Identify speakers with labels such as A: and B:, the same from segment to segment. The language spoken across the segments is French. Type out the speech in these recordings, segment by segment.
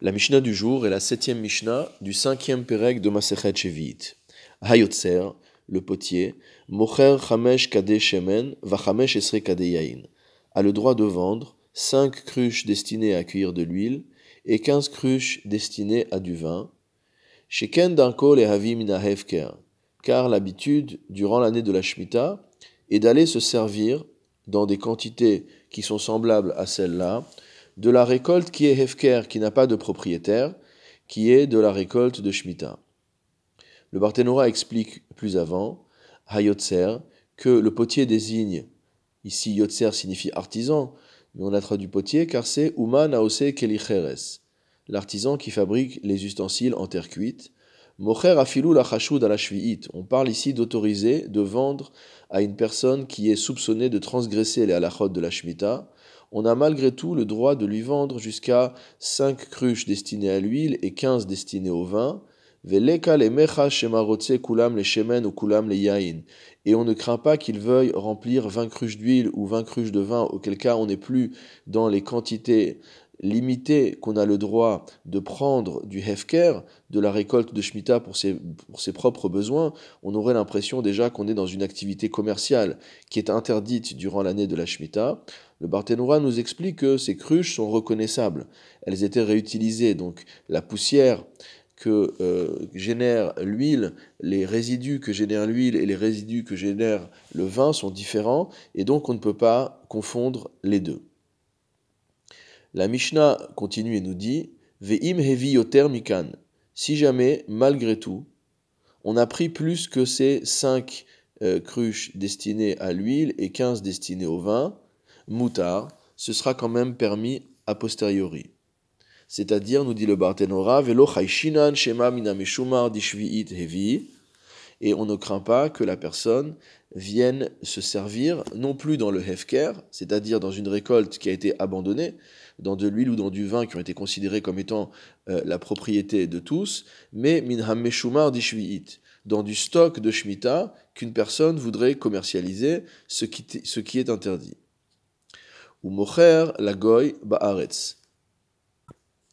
A: La Mishnah du jour est la septième Mishnah du cinquième Pérec de Masechet Shevit. Hayotzer, le potier, Mocher Chamesh Kade Shemen, Vachamesh Esre Kade Yain, a le droit de vendre cinq cruches destinées à cueillir de l'huile et quinze cruches destinées à du vin. Sheken Dankol et Havim Hefker, car l'habitude, durant l'année de la Shemitah, est d'aller se servir dans des quantités qui sont semblables à celles-là, de la récolte qui est Hefker, qui n'a pas de propriétaire, qui est de la récolte de Shemitah. Le Barthénora explique plus avant, Hayotzer, que le potier désigne, ici Yotzer signifie artisan, mais on a traduit potier car c'est Uma Naose Kelicheres, l'artisan qui fabrique les ustensiles en terre cuite. Mocher afilou la la On parle ici d'autoriser, de vendre à une personne qui est soupçonnée de transgresser les halachot de la Shemitah, on a malgré tout le droit de lui vendre jusqu'à 5 cruches destinées à l'huile et 15 destinées au vin. Et on ne craint pas qu'il veuille remplir 20 cruches d'huile ou 20 cruches de vin, auquel cas on n'est plus dans les quantités limité qu'on a le droit de prendre du hefker, de la récolte de Shemitah pour ses, propres besoins, on aurait l'impression déjà qu'on est dans une activité commerciale qui est interdite durant l'année de la Shemitah. Le Barthénoura nous explique que ces cruches sont reconnaissables. Elles étaient réutilisées, donc la poussière que euh, génère l'huile, les résidus que génère l'huile et les résidus que génère le vin sont différents, et donc on ne peut pas confondre les deux. La Mishnah continue et nous dit Ve'im hevi yoter mikan. Si jamais, malgré tout, on a pris plus que ces cinq euh, cruches destinées à l'huile et 15 destinées au vin, moutar, ce sera quand même permis a posteriori. C'est-à-dire, nous dit le Barthénora, Velo shema hevi, et on ne craint pas que la personne vienne se servir non plus dans le hefker, c'est-à-dire dans une récolte qui a été abandonnée, dans de l'huile ou dans du vin qui ont été considérés comme étant euh, la propriété de tous, mais minham meshumar dishvi'it, dans du stock de shmita qu'une personne voudrait commercialiser, ce qui, est interdit. Ou mocher la goy ba'aretz.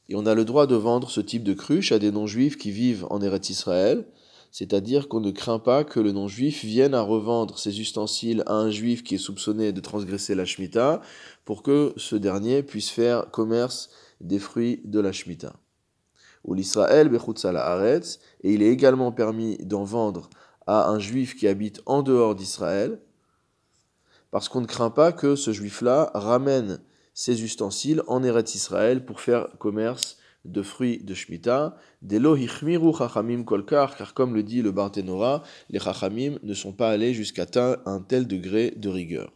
A: Et on a le droit de vendre ce type de cruche à des non-juifs qui vivent en Eretz Israël, c'est-à-dire qu'on ne craint pas que le non-juif vienne à revendre ses ustensiles à un juif qui est soupçonné de transgresser la Shemitah, pour que ce dernier puisse faire commerce des fruits de la Shemitah. Ou l'Israël bechutzala aretz, et il est également permis d'en vendre à un juif qui habite en dehors d'Israël, parce qu'on ne craint pas que ce juif-là ramène ses ustensiles en Eretz Israël pour faire commerce de fruits de Shemitah, chachamim kolkar, car comme le dit le Barthénora, les chachamim ne sont pas allés jusqu'à un tel degré de rigueur.